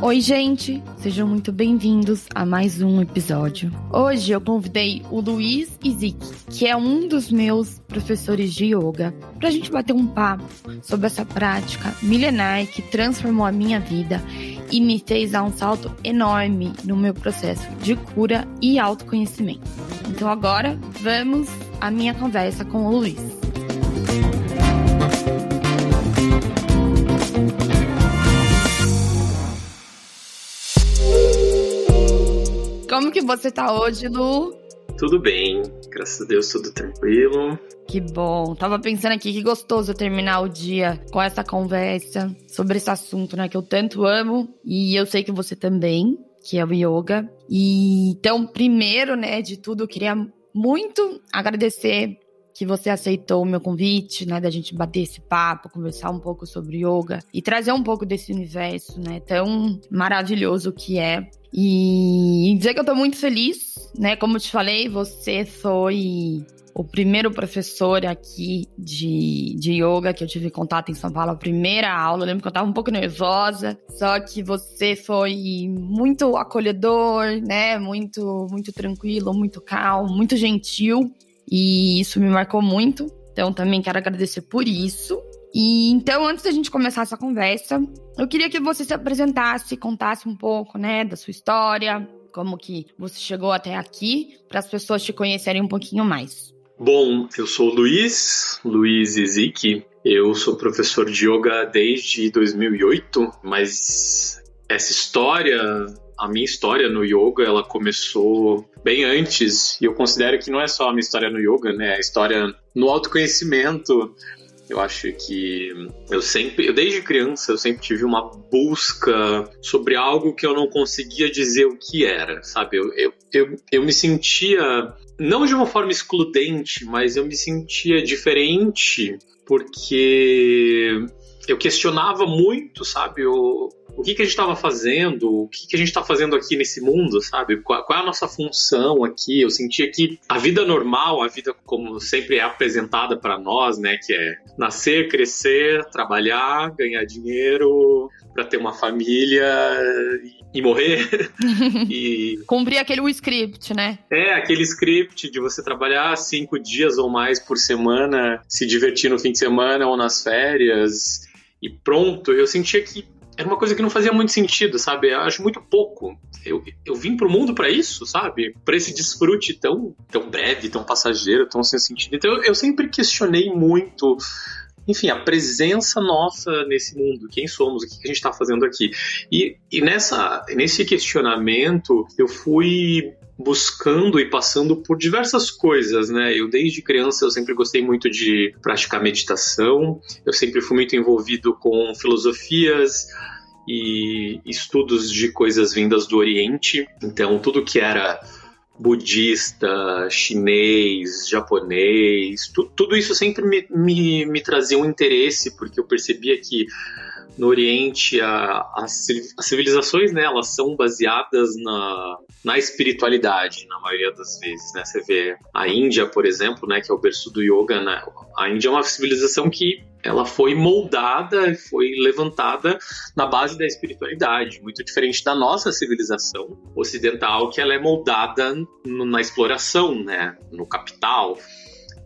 Oi, gente! Sejam muito bem-vindos a mais um episódio. Hoje eu convidei o Luiz Izik, que é um dos meus professores de yoga, para a gente bater um papo sobre essa prática milenar que transformou a minha vida e me fez dar um salto enorme no meu processo de cura e autoconhecimento. Então agora vamos à minha conversa com o Luiz. Como que você tá hoje, Lu? Tudo bem, graças a Deus, tudo tranquilo. Que bom. Tava pensando aqui que gostoso terminar o dia com essa conversa sobre esse assunto, né, que eu tanto amo e eu sei que você também, que é o yoga. E então, primeiro, né, de tudo, eu queria muito agradecer que você aceitou o meu convite, né, da gente bater esse papo, conversar um pouco sobre yoga e trazer um pouco desse universo, né, tão maravilhoso que é. E dizer que eu tô muito feliz, né, como eu te falei, você foi o primeiro professor aqui de, de yoga que eu tive contato em São Paulo, a primeira aula. Eu lembro que eu tava um pouco nervosa, só que você foi muito acolhedor, né? Muito, muito tranquilo, muito calmo, muito gentil. E isso me marcou muito. Então também quero agradecer por isso. E então, antes da gente começar essa conversa, eu queria que você se apresentasse, contasse um pouco, né, da sua história, como que você chegou até aqui, para as pessoas te conhecerem um pouquinho mais. Bom, eu sou o Luiz, Luiz Iziki. Eu sou professor de yoga desde 2008, mas essa história a minha história no yoga, ela começou bem antes, e eu considero que não é só a minha história no yoga, né? A história no autoconhecimento. Eu acho que eu sempre, desde criança, eu sempre tive uma busca sobre algo que eu não conseguia dizer o que era, sabe? Eu, eu, eu, eu me sentia, não de uma forma excludente, mas eu me sentia diferente porque eu questionava muito, sabe? Eu, o que, que a gente estava fazendo, o que, que a gente está fazendo aqui nesse mundo, sabe? Qual, qual, é a nossa função aqui? Eu sentia que a vida normal, a vida como sempre é apresentada para nós, né? Que é nascer, crescer, trabalhar, ganhar dinheiro para ter uma família e morrer. e... Cumprir aquele script, né? É, aquele script de você trabalhar cinco dias ou mais por semana, se divertir no fim de semana ou nas férias e pronto. Eu sentia que era uma coisa que não fazia muito sentido, sabe? Eu acho muito pouco. Eu, eu vim pro mundo para isso, sabe? Para esse desfrute tão, tão breve, tão passageiro, tão sem sentido. Então eu, eu sempre questionei muito enfim, a presença nossa nesse mundo, quem somos, o que a gente está fazendo aqui. E, e nessa, nesse questionamento, eu fui buscando e passando por diversas coisas, né? Eu desde criança eu sempre gostei muito de praticar meditação, eu sempre fui muito envolvido com filosofias e estudos de coisas vindas do Oriente. Então tudo que era budista, chinês, japonês, tu, tudo isso sempre me, me, me trazia um interesse, porque eu percebia que no Oriente a, as, civilizações né, elas são baseadas na, na espiritualidade na maioria das vezes né? você vê a Índia por exemplo né, que é o berço do yoga né? a Índia é uma civilização que ela foi moldada foi levantada na base da espiritualidade muito diferente da nossa civilização ocidental que ela é moldada no, na exploração né no capital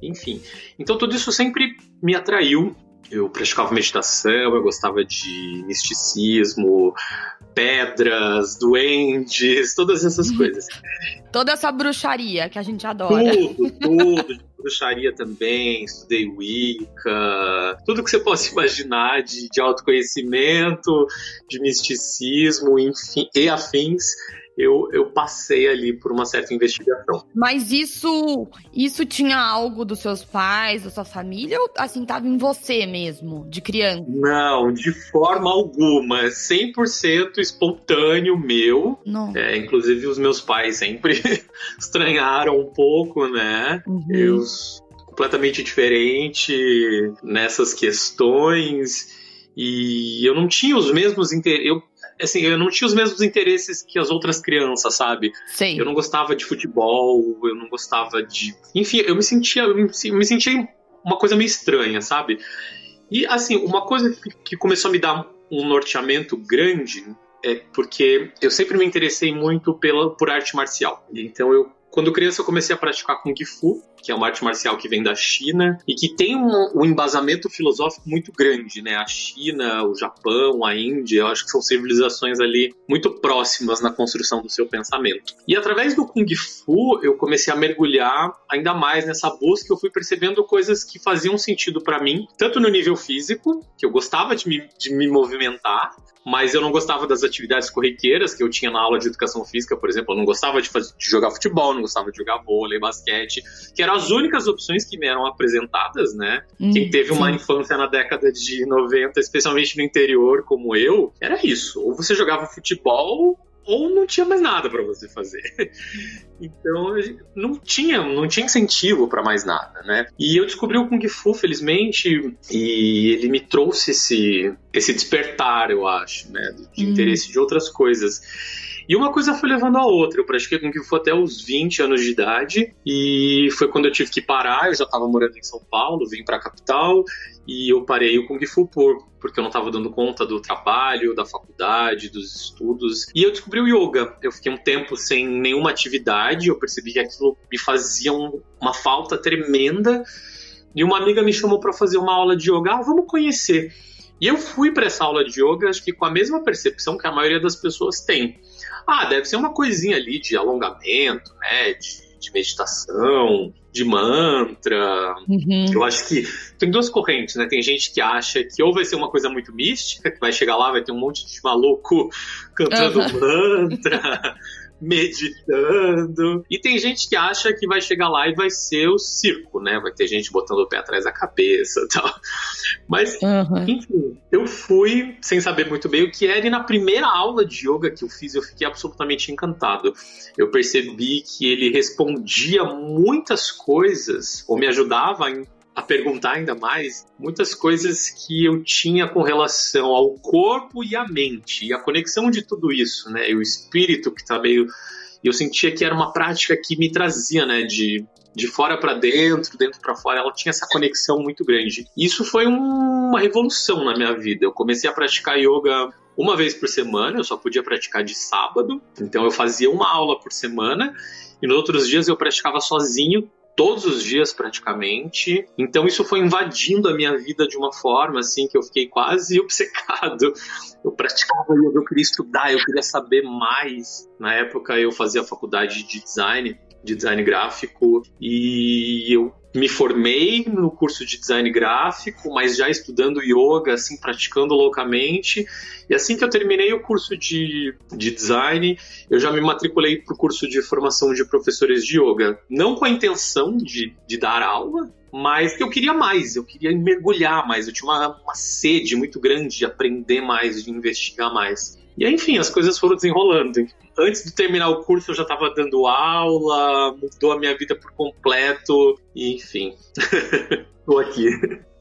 enfim então tudo isso sempre me atraiu eu praticava meditação, eu gostava de misticismo, pedras, duendes, todas essas coisas. Toda essa bruxaria que a gente adora. Tudo, tudo. bruxaria também, estudei Wicca, tudo que você possa imaginar de, de autoconhecimento, de misticismo, enfim, e afins eu, eu passei ali por uma certa investigação. Mas isso isso tinha algo dos seus pais, da sua família, ou assim, tava em você mesmo, de criança? Não, de forma alguma. 100% espontâneo meu. Não. É, inclusive, os meus pais sempre estranharam um pouco, né? Uhum. Eu completamente diferente nessas questões e eu não tinha os mesmos interesses assim, eu não tinha os mesmos interesses que as outras crianças, sabe? Sim. Eu não gostava de futebol, eu não gostava de. Enfim, eu me sentia, eu me, sentia uma coisa meio estranha, sabe? E assim, uma coisa que começou a me dar um norteamento grande é porque eu sempre me interessei muito pela, por arte marcial. Então eu quando criança eu comecei a praticar Kung Fu, que é uma arte marcial que vem da China e que tem um, um, embasamento filosófico muito grande, né? A China, o Japão, a Índia, eu acho que são civilizações ali muito próximas na construção do seu pensamento. E através do Kung Fu eu comecei a mergulhar ainda mais nessa busca, eu fui percebendo coisas que faziam sentido para mim, tanto no nível físico, que eu gostava de me, de me movimentar, mas eu não gostava das atividades corriqueiras que eu tinha na aula de educação física, por exemplo, eu não gostava de, fazer, de jogar futebol, não gostava de jogar vôlei, basquete, que eram as únicas opções que me eram apresentadas, né? Hum, Quem teve sim. uma infância na década de 90, especialmente no interior, como eu, era isso. Ou você jogava futebol ou não tinha mais nada para você fazer. Então não tinha, não tinha incentivo para mais nada, né? E eu descobri o Kung Fu, felizmente, e ele me trouxe esse, esse despertar, eu acho, né, de hum. interesse de outras coisas. E uma coisa foi levando a outra. Eu pratiquei Kung Fu até os 20 anos de idade e foi quando eu tive que parar. Eu já estava morando em São Paulo, vim para a capital e eu parei o Kung Fu por, porque eu não estava dando conta do trabalho, da faculdade, dos estudos. E eu descobri o yoga. Eu fiquei um tempo sem nenhuma atividade, eu percebi que aquilo me fazia um, uma falta tremenda. E uma amiga me chamou para fazer uma aula de yoga. Ah, vamos conhecer. E eu fui para essa aula de yoga, acho que com a mesma percepção que a maioria das pessoas tem. Ah, deve ser uma coisinha ali de alongamento, né? De, de meditação, de mantra. Uhum. Eu acho que tem duas correntes, né? Tem gente que acha que ou vai ser uma coisa muito mística, que vai chegar lá, vai ter um monte de maluco cantando uhum. mantra. meditando. E tem gente que acha que vai chegar lá e vai ser o circo, né? Vai ter gente botando o pé atrás da cabeça e tal. Mas, uhum. enfim, eu fui sem saber muito bem o que era, e na primeira aula de yoga que eu fiz, eu fiquei absolutamente encantado. Eu percebi que ele respondia muitas coisas, ou me ajudava a a perguntar ainda mais muitas coisas que eu tinha com relação ao corpo e à mente, e a conexão de tudo isso, né? E o espírito que tá meio. Eu sentia que era uma prática que me trazia, né? De, de fora para dentro, dentro para fora, ela tinha essa conexão muito grande. Isso foi um, uma revolução na minha vida. Eu comecei a praticar yoga uma vez por semana, eu só podia praticar de sábado, então eu fazia uma aula por semana. E nos outros dias eu praticava sozinho, todos os dias praticamente. Então isso foi invadindo a minha vida de uma forma assim que eu fiquei quase obcecado. Eu praticava yoga, eu queria estudar, eu queria saber mais. Na época eu fazia faculdade de design, de design gráfico e eu me formei no curso de design gráfico, mas já estudando yoga, assim, praticando loucamente. E assim que eu terminei o curso de, de design, eu já me matriculei para o curso de formação de professores de yoga. Não com a intenção de, de dar aula, mas que eu queria mais, eu queria mergulhar mais, eu tinha uma, uma sede muito grande de aprender mais, de investigar mais. E enfim, as coisas foram desenrolando. Antes de terminar o curso, eu já estava dando aula, mudou a minha vida por completo, e enfim, estou aqui.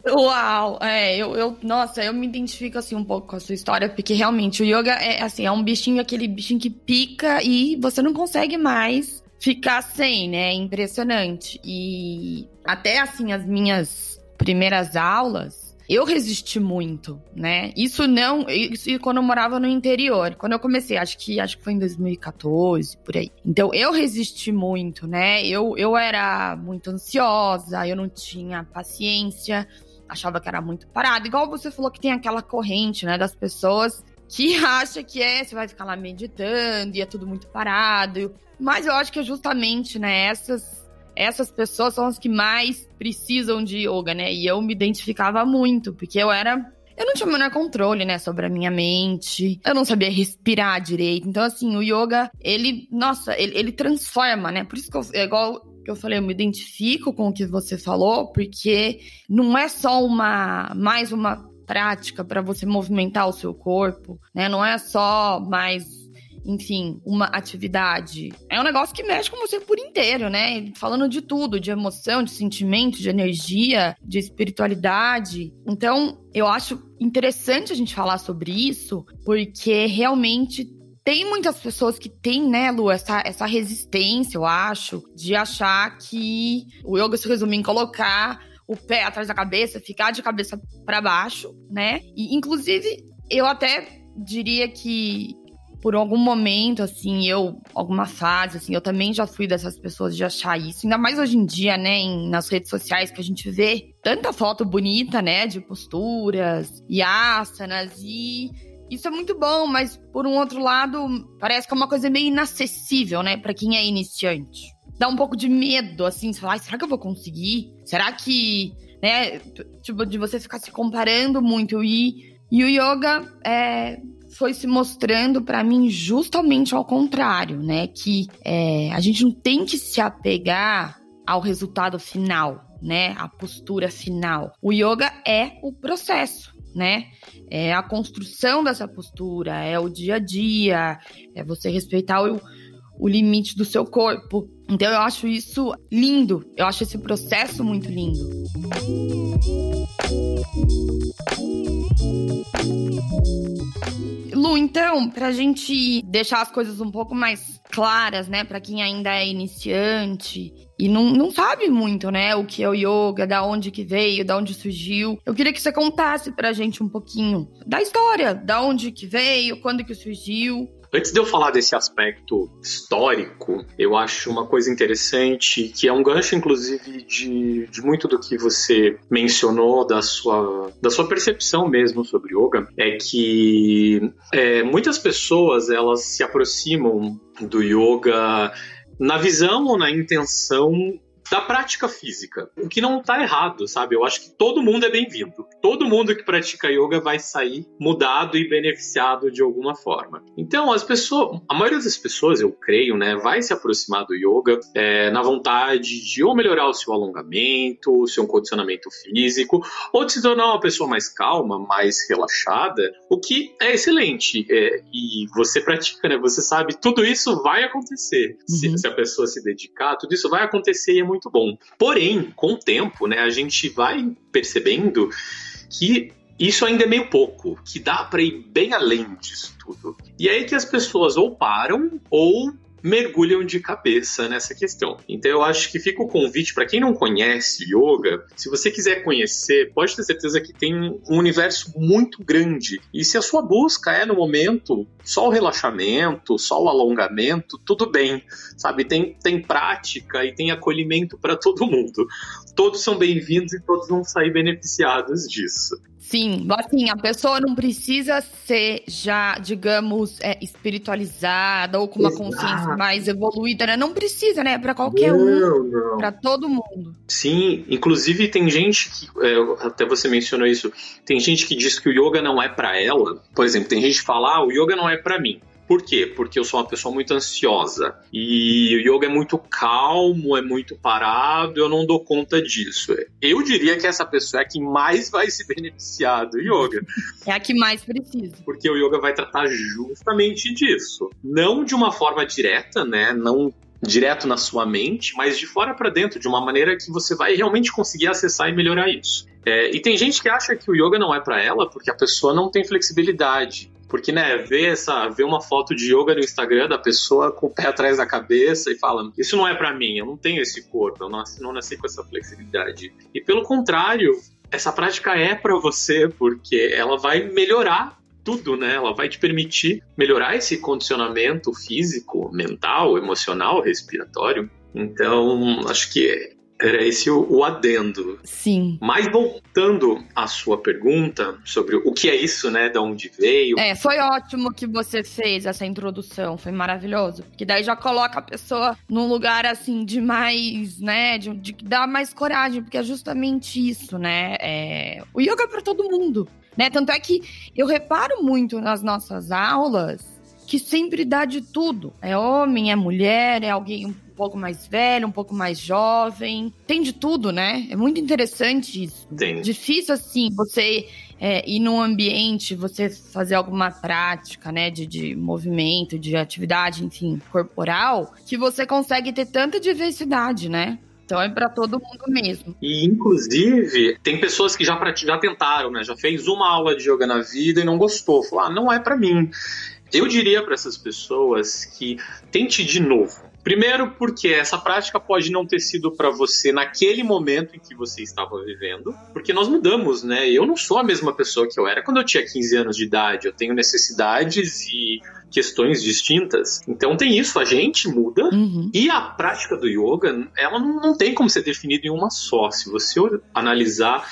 Uau, é, eu, eu, nossa, eu me identifico assim um pouco com a sua história, porque realmente o yoga é assim, é um bichinho, aquele bichinho que pica e você não consegue mais ficar sem, né? É impressionante. E até assim, as minhas primeiras aulas, eu resisti muito, né? Isso não, isso quando eu morava no interior, quando eu comecei, acho que acho que foi em 2014, por aí. Então eu resisti muito, né? Eu eu era muito ansiosa, eu não tinha paciência, achava que era muito parado. Igual você falou que tem aquela corrente, né, das pessoas que acha que é, você vai ficar lá meditando e é tudo muito parado. Mas eu acho que é justamente, né, essas essas pessoas são as que mais precisam de yoga, né? E eu me identificava muito, porque eu era. Eu não tinha o menor controle, né, sobre a minha mente. Eu não sabia respirar direito. Então, assim, o yoga, ele, nossa, ele, ele transforma, né? Por isso que eu, é igual que eu falei, eu me identifico com o que você falou, porque não é só uma mais uma prática para você movimentar o seu corpo, né? Não é só mais enfim, uma atividade. É um negócio que mexe com você por inteiro, né? Falando de tudo, de emoção, de sentimento, de energia, de espiritualidade. Então, eu acho interessante a gente falar sobre isso, porque realmente tem muitas pessoas que têm, né, Lu, essa, essa resistência, eu acho, de achar que o yoga se resume em colocar o pé atrás da cabeça, ficar de cabeça para baixo, né? E inclusive eu até diria que por algum momento, assim, eu, alguma fase, assim, eu também já fui dessas pessoas de achar isso. Ainda mais hoje em dia, né, em, nas redes sociais que a gente vê tanta foto bonita, né, de posturas e asanas e isso é muito bom, mas por um outro lado, parece que é uma coisa meio inacessível, né, para quem é iniciante. Dá um pouco de medo, assim, você fala, será que eu vou conseguir? Será que, né, tipo, de você ficar se comparando muito e, e o yoga é, foi se mostrando para mim justamente ao contrário, né? Que é, a gente não tem que se apegar ao resultado final, né? A postura final. O yoga é o processo né? É a construção dessa postura, é o dia a dia, é você respeitar o, o limite do seu corpo. Então eu acho isso lindo, eu acho esse processo muito lindo. Lu, então, pra gente deixar as coisas um pouco mais claras, né, para quem ainda é iniciante e não, não sabe muito, né, o que é o yoga, da onde que veio, da onde surgiu. Eu queria que você contasse pra gente um pouquinho da história, da onde que veio, quando que surgiu. Antes de eu falar desse aspecto histórico, eu acho uma coisa interessante, que é um gancho, inclusive, de, de muito do que você mencionou da sua, da sua percepção mesmo sobre yoga, é que é, muitas pessoas elas se aproximam do yoga na visão ou na intenção da prática física. O que não tá errado, sabe? Eu acho que todo mundo é bem-vindo. Todo mundo que pratica yoga vai sair mudado e beneficiado de alguma forma. Então, as pessoas, a maioria das pessoas, eu creio, né, vai se aproximar do yoga é, na vontade de ou melhorar o seu alongamento, o seu condicionamento físico, ou de se tornar uma pessoa mais calma, mais relaxada, o que é excelente. É, e você pratica, né? Você sabe, tudo isso vai acontecer. Uhum. Se, se a pessoa se dedicar, tudo isso vai acontecer e é muito muito bom. Porém, com o tempo, né, a gente vai percebendo que isso ainda é meio pouco, que dá para ir bem além disso tudo. E é aí que as pessoas ou param ou mergulham de cabeça nessa questão. Então eu acho que fica o convite para quem não conhece yoga, se você quiser conhecer, pode ter certeza que tem um universo muito grande. E se a sua busca é no momento só o relaxamento, só o alongamento, tudo bem, sabe? Tem, tem prática e tem acolhimento para todo mundo. Todos são bem-vindos e todos vão sair beneficiados disso. Sim, assim, a pessoa não precisa ser já, digamos, é, espiritualizada ou com uma Exato. consciência mais evoluída, né? Não precisa, né? Para qualquer não, um, para todo mundo. Sim, inclusive tem gente que, é, até você mencionou isso, tem gente que diz que o yoga não é para ela. Por exemplo, tem gente que fala, ah, o yoga não é para mim. Por quê? Porque eu sou uma pessoa muito ansiosa e o yoga é muito calmo, é muito parado, eu não dou conta disso. Eu diria que essa pessoa é a que mais vai se beneficiar do yoga. É a que mais precisa. Porque o yoga vai tratar justamente disso. Não de uma forma direta, né? Não direto na sua mente, mas de fora para dentro, de uma maneira que você vai realmente conseguir acessar e melhorar isso. É, e tem gente que acha que o yoga não é para ela porque a pessoa não tem flexibilidade. Porque, né, ver essa, ver uma foto de yoga no Instagram da pessoa com o pé atrás da cabeça e fala, isso não é para mim, eu não tenho esse corpo, eu não, não nasci com essa flexibilidade. E pelo contrário, essa prática é para você, porque ela vai melhorar tudo, né? Ela vai te permitir melhorar esse condicionamento físico, mental, emocional, respiratório. Então, acho que era esse o, o, adendo. Sim. Mas voltando à sua pergunta sobre o que é isso, né? De onde veio. É, foi ótimo que você fez essa introdução, foi maravilhoso. Que daí já coloca a pessoa num lugar assim de mais, né? De, de dar mais coragem, porque é justamente isso, né? É, o yoga é para todo mundo. Né? Tanto é que eu reparo muito nas nossas aulas que sempre dá de tudo. É homem, é mulher, é alguém pouco mais velho, um pouco mais jovem. Tem de tudo, né? É muito interessante isso. Tem. Difícil, assim, você é, ir num ambiente, você fazer alguma prática, né, de, de movimento, de atividade, enfim, corporal, que você consegue ter tanta diversidade, né? Então é para todo mundo mesmo. E inclusive tem pessoas que já já tentaram, né? Já fez uma aula de yoga na vida e não gostou. Falou, ah, não é para mim. Eu diria para essas pessoas que tente de novo Primeiro, porque essa prática pode não ter sido para você naquele momento em que você estava vivendo, porque nós mudamos, né? Eu não sou a mesma pessoa que eu era quando eu tinha 15 anos de idade. Eu tenho necessidades e questões distintas. Então tem isso, a gente muda uhum. e a prática do yoga, ela não tem como ser definida em uma só. Se você analisar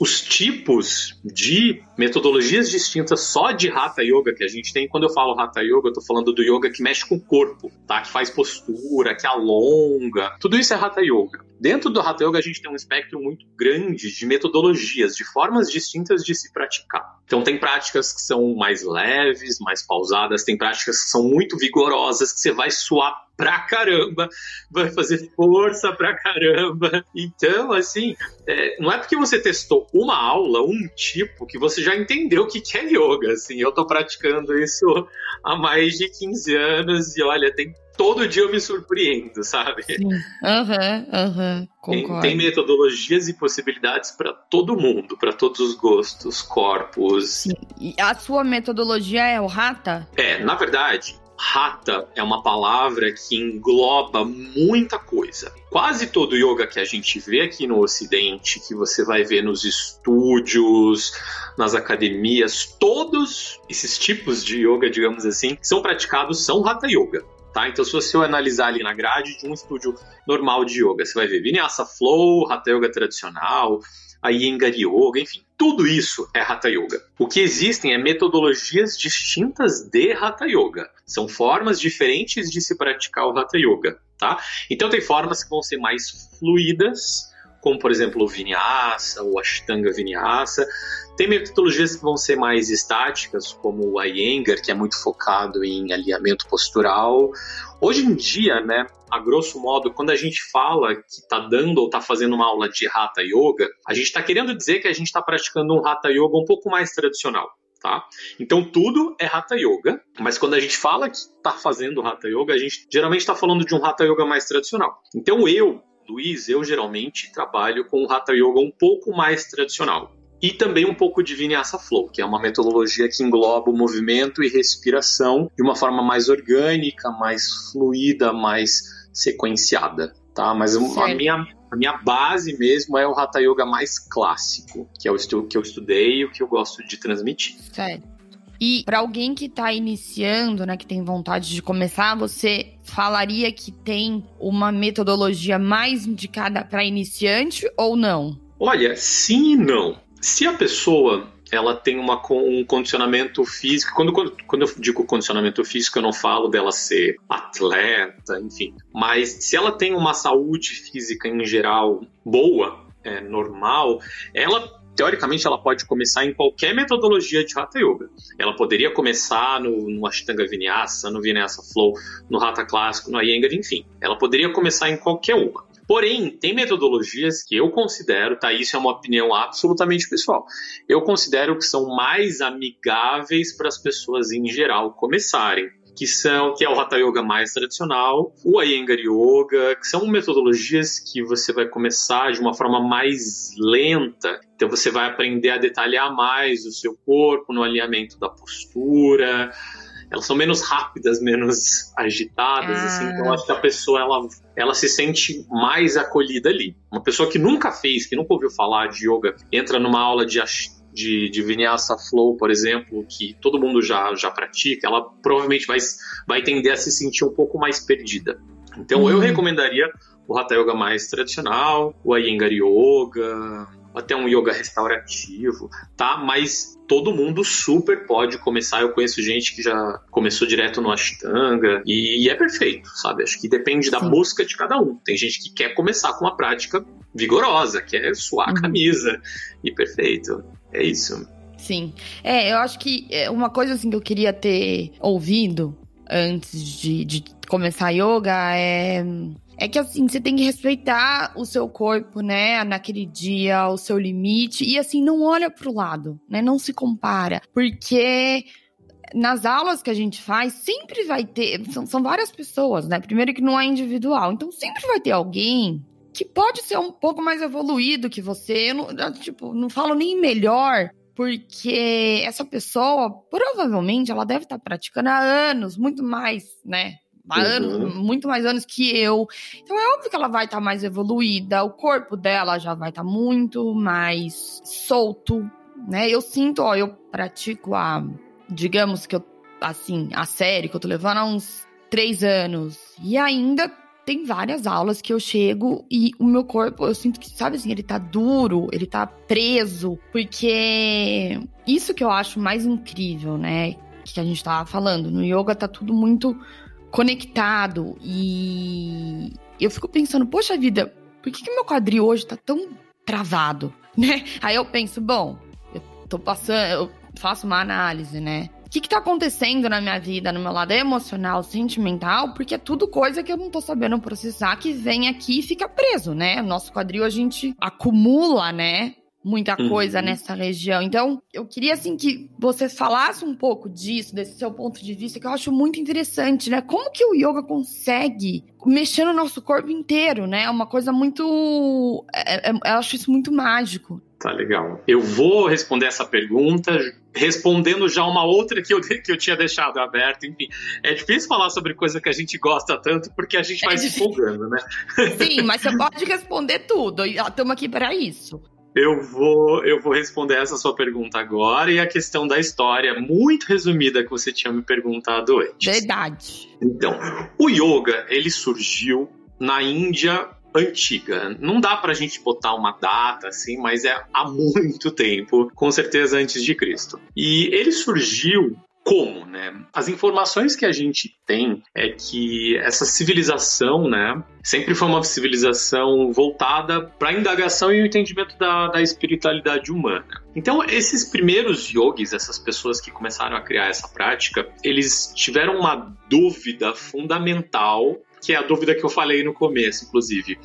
os tipos de metodologias distintas só de Hatha Yoga que a gente tem. Quando eu falo Hatha Yoga, eu tô falando do yoga que mexe com o corpo, tá? Que faz postura, que alonga. Tudo isso é Hatha Yoga. Dentro do Hatha Yoga, a gente tem um espectro muito grande de metodologias, de formas distintas de se praticar. Então, tem práticas que são mais leves, mais pausadas, tem práticas que são muito vigorosas, que você vai suar pra caramba, vai fazer força pra caramba. Então, assim, é, não é porque você testou uma aula, um tipo, que você já entendeu o que é yoga. Assim, eu tô praticando isso há mais de 15 anos e olha, tem todo dia eu me surpreendo, sabe? Aham, aham, concordo. Tem, tem, metodologias e possibilidades para todo mundo, para todos os gostos, corpos. Sim. E a sua metodologia é o Rata? É, na verdade, Rata é uma palavra que engloba muita coisa. Quase todo yoga que a gente vê aqui no Ocidente, que você vai ver nos estúdios, nas academias, todos esses tipos de yoga, digamos assim, são praticados são Hatha Yoga. Tá? Então, se você analisar ali na grade de um estúdio normal de yoga, você vai ver Vinyasa Flow, Hatha Yoga tradicional, a Iyengar Yoga, enfim, tudo isso é Hatha Yoga. O que existem é metodologias distintas de Hatha Yoga. São formas diferentes de se praticar o Hatha Yoga, tá? Então tem formas que vão ser mais fluidas, como por exemplo o Vinyasa, o Ashtanga Vinyasa. Tem metodologias que vão ser mais estáticas, como o Iyengar, que é muito focado em alinhamento postural. Hoje em dia, né, a grosso modo, quando a gente fala que está dando ou está fazendo uma aula de Hatha Yoga, a gente está querendo dizer que a gente está praticando um Hatha Yoga um pouco mais tradicional. Tá? Então tudo é Hatha Yoga, mas quando a gente fala que está fazendo Hatha Yoga, a gente geralmente está falando de um Hatha Yoga mais tradicional. Então eu, Luiz, eu geralmente trabalho com um Hatha Yoga um pouco mais tradicional e também um pouco de Vinyasa Flow, que é uma metodologia que engloba o movimento e respiração de uma forma mais orgânica, mais fluida, mais sequenciada, tá? Mas a minha, a minha base mesmo é o Hatha Yoga mais clássico, que é o que eu estudei e o que eu gosto de transmitir. Certo. E para alguém que está iniciando, né, que tem vontade de começar, você falaria que tem uma metodologia mais indicada para iniciante ou não? Olha, sim e não. Se a pessoa ela tem uma, um condicionamento físico. Quando, quando, quando eu digo condicionamento físico, eu não falo dela ser atleta, enfim. Mas se ela tem uma saúde física em geral boa, é, normal, ela teoricamente ela pode começar em qualquer metodologia de Hatha Yoga. Ela poderia começar no, no Ashtanga Vinyasa, no Vinyasa Flow, no Hatha Clássico, no Iyengar, enfim. Ela poderia começar em qualquer uma. Porém, tem metodologias que eu considero, tá? Isso é uma opinião absolutamente pessoal. Eu considero que são mais amigáveis para as pessoas em geral começarem que são que é o Hatha Yoga mais tradicional, o Iyengar Yoga, que são metodologias que você vai começar de uma forma mais lenta. Então você vai aprender a detalhar mais o seu corpo no alinhamento da postura, elas são menos rápidas, menos agitadas, ah. assim, então acho que a pessoa ela, ela se sente mais acolhida ali. Uma pessoa que nunca fez, que nunca ouviu falar de yoga, entra numa aula de de, de Vinyasa Flow, por exemplo, que todo mundo já, já pratica, ela provavelmente vai, vai tender a se sentir um pouco mais perdida. Então uhum. eu recomendaria o Hatha Yoga mais tradicional, o Iyengar Yoga, até um yoga restaurativo, tá? Mas todo mundo super pode começar. Eu conheço gente que já começou direto no Ashtanga e, é perfeito, sabe? Acho que depende da Sim. busca de cada um. Tem gente que quer começar com uma prática vigorosa, quer suar uhum. a camisa e perfeito. É isso. Sim. É, eu acho que é, uma coisa assim que eu queria ter ouvido antes de, de começar yoga é é que assim, você tem que respeitar o seu corpo, né? Naquele dia, o seu limite. E assim, não olha pro lado, né? Não se compara. Porque nas aulas que a gente faz, sempre vai ter. São, são várias pessoas, né? Primeiro que não é individual. Então sempre vai ter alguém que pode ser um pouco mais evoluído que você. Eu não, tipo, não falo nem melhor. Porque essa pessoa, provavelmente, ela deve estar praticando há anos, muito mais, né? Uhum. Anos, muito mais anos que eu. Então é óbvio que ela vai estar tá mais evoluída, o corpo dela já vai estar tá muito mais solto, né? Eu sinto, ó, eu pratico a. Digamos que eu, assim, a série que eu tô levando há uns três anos. E ainda tem várias aulas que eu chego e o meu corpo, eu sinto que, sabe assim, ele tá duro, ele tá preso, porque isso que eu acho mais incrível, né? Que a gente tava falando. No yoga tá tudo muito conectado e eu fico pensando, poxa vida, por que, que meu quadril hoje tá tão travado, né? Aí eu penso, bom, eu tô passando, eu faço uma análise, né? que que tá acontecendo na minha vida, no meu lado emocional, sentimental, porque é tudo coisa que eu não tô sabendo processar, que vem aqui e fica preso, né? Nosso quadril a gente acumula, né? Muita coisa uhum. nessa região. Então, eu queria, assim, que você falasse um pouco disso, desse seu ponto de vista, que eu acho muito interessante, né? Como que o yoga consegue mexer no nosso corpo inteiro, né? É uma coisa muito. É, é, eu acho isso muito mágico. Tá legal. Eu vou responder essa pergunta respondendo já uma outra que eu, que eu tinha deixado aberta. Enfim, é difícil falar sobre coisa que a gente gosta tanto porque a gente vai é se empolgando, né? Sim, mas você pode responder tudo. Estamos aqui para isso. Eu vou, eu vou responder essa sua pergunta agora e a questão da história muito resumida que você tinha me perguntado antes. Verdade. Então, o yoga, ele surgiu na Índia antiga. Não dá pra gente botar uma data assim, mas é há muito tempo, com certeza antes de Cristo. E ele surgiu como, né? As informações que a gente tem é que essa civilização, né, sempre foi uma civilização voltada para a indagação e o entendimento da, da espiritualidade humana. Então, esses primeiros yogis, essas pessoas que começaram a criar essa prática, eles tiveram uma dúvida fundamental que é a dúvida que eu falei no começo, inclusive.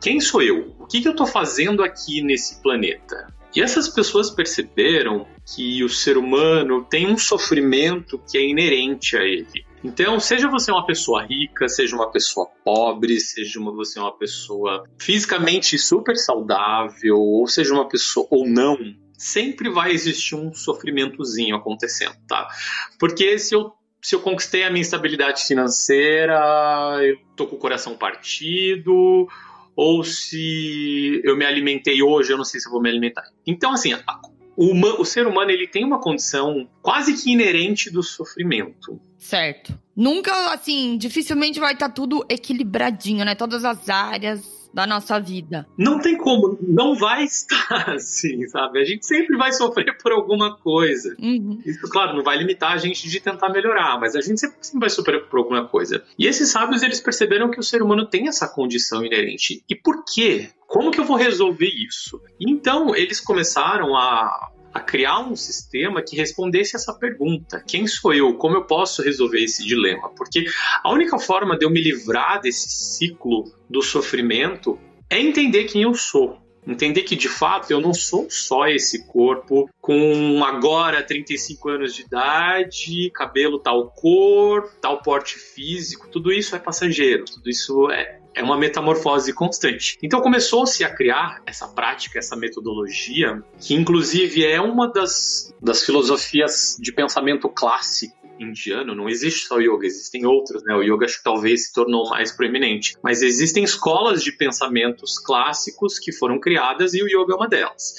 Quem sou eu? O que, que eu estou fazendo aqui nesse planeta? E essas pessoas perceberam que o ser humano tem um sofrimento que é inerente a ele. Então, seja você uma pessoa rica, seja uma pessoa pobre, seja uma, você uma pessoa fisicamente super saudável, ou seja uma pessoa ou não, sempre vai existir um sofrimentozinho acontecendo, tá? Porque se eu se eu conquistei a minha estabilidade financeira, eu tô com o coração partido, ou se eu me alimentei hoje, eu não sei se vou me alimentar. Então, assim, a, o, o ser humano ele tem uma condição quase que inerente do sofrimento. Certo. Nunca, assim, dificilmente vai estar tá tudo equilibradinho, né? Todas as áreas da nossa vida. Não tem como, não vai estar assim, sabe? A gente sempre vai sofrer por alguma coisa. Uhum. Isso, claro, não vai limitar a gente de tentar melhorar, mas a gente sempre, sempre vai sofrer por alguma coisa. E esses sábios, eles perceberam que o ser humano tem essa condição inerente. E por quê? Como que eu vou resolver isso? Então, eles começaram a a criar um sistema que respondesse essa pergunta: quem sou eu? Como eu posso resolver esse dilema? Porque a única forma de eu me livrar desse ciclo do sofrimento é entender quem eu sou. Entender que de fato eu não sou só esse corpo com agora 35 anos de idade, cabelo tal cor, tal porte físico, tudo isso é passageiro, tudo isso é, é uma metamorfose constante. Então começou-se a criar essa prática, essa metodologia, que inclusive é uma das, das filosofias de pensamento clássico indiano, não existe só o yoga, existem outros, né? O yoga acho que talvez se tornou mais proeminente, mas existem escolas de pensamentos clássicos que foram criadas e o yoga é uma delas.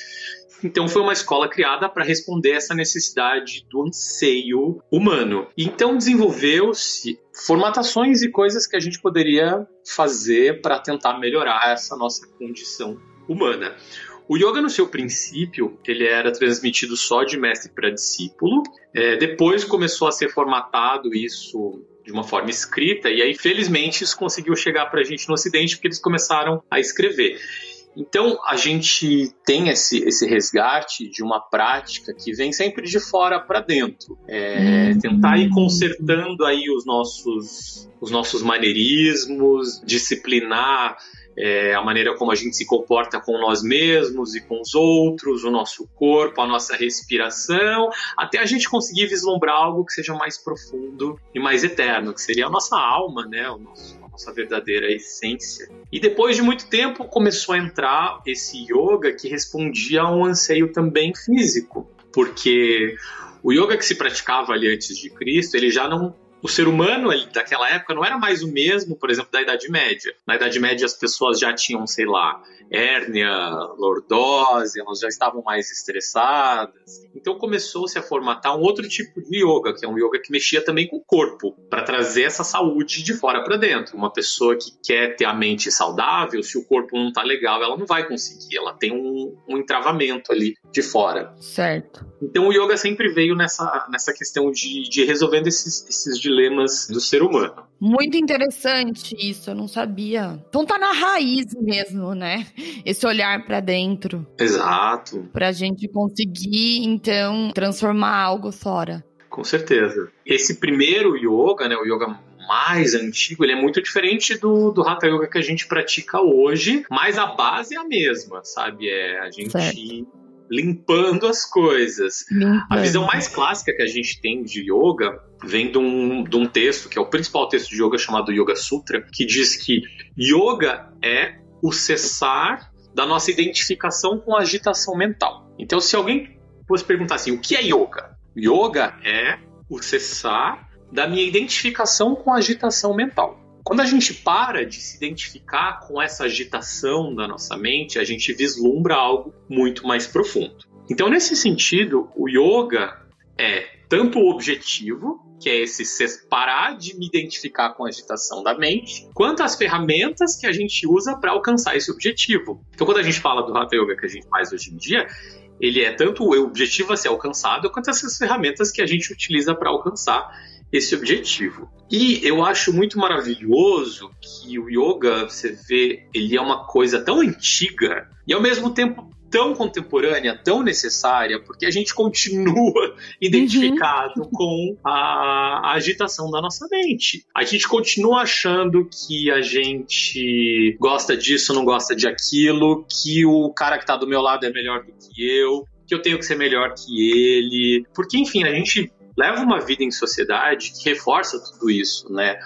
Então foi uma escola criada para responder essa necessidade do anseio humano. Então desenvolveu-se formatações e coisas que a gente poderia fazer para tentar melhorar essa nossa condição humana. O yoga, no seu princípio, ele era transmitido só de mestre para discípulo. É, depois começou a ser formatado isso de uma forma escrita, e aí, felizmente, isso conseguiu chegar para a gente no Ocidente, porque eles começaram a escrever. Então, a gente tem esse, esse resgate de uma prática que vem sempre de fora para dentro. É, tentar ir consertando aí os nossos, os nossos maneirismos, disciplinar é, a maneira como a gente se comporta com nós mesmos e com os outros, o nosso corpo, a nossa respiração, até a gente conseguir vislumbrar algo que seja mais profundo e mais eterno, que seria a nossa alma, né? O nosso, a nossa verdadeira essência. E depois de muito tempo começou a entrar esse yoga que respondia a um anseio também físico, porque o yoga que se praticava ali antes de Cristo, ele já não o ser humano daquela época não era mais o mesmo, por exemplo, da Idade Média. Na Idade Média as pessoas já tinham, sei lá, hérnia, lordose, elas já estavam mais estressadas. Então começou-se a formatar um outro tipo de yoga, que é um yoga que mexia também com o corpo, para trazer essa saúde de fora para dentro. Uma pessoa que quer ter a mente saudável, se o corpo não tá legal, ela não vai conseguir, ela tem um, um entravamento ali de fora. Certo. Então o yoga sempre veio nessa, nessa questão de, de resolvendo esses, esses dilemas do ser humano. Muito interessante isso, eu não sabia. Então tá na raiz mesmo, né? Esse olhar para dentro. Exato. Pra gente conseguir, então, transformar algo fora. Com certeza. Esse primeiro yoga, né, o yoga mais antigo, ele é muito diferente do, do Hatha Yoga que a gente pratica hoje, mas a base é a mesma, sabe? É a gente certo. Limpando as coisas. Limpando. A visão mais clássica que a gente tem de yoga vem de um, de um texto, que é o principal texto de yoga chamado Yoga Sutra, que diz que yoga é o cessar da nossa identificação com a agitação mental. Então, se alguém fosse perguntar assim, o que é yoga? Yoga é o cessar da minha identificação com a agitação mental. Quando a gente para de se identificar com essa agitação da nossa mente, a gente vislumbra algo muito mais profundo. Então, nesse sentido, o yoga é tanto o objetivo, que é esse parar de me identificar com a agitação da mente, quanto as ferramentas que a gente usa para alcançar esse objetivo. Então, quando a gente fala do Hatha Yoga que a gente faz hoje em dia, ele é tanto o objetivo a ser alcançado, quanto essas ferramentas que a gente utiliza para alcançar esse objetivo. E eu acho muito maravilhoso que o yoga, você vê, ele é uma coisa tão antiga e ao mesmo tempo tão contemporânea, tão necessária, porque a gente continua identificado uhum. com a, a, agitação da nossa mente. A gente continua achando que a gente gosta disso, não gosta de aquilo, que o cara que tá do meu lado é melhor do que eu, que eu tenho que ser melhor que ele. Porque, enfim, a gente leva uma vida em sociedade que reforça tudo isso, né?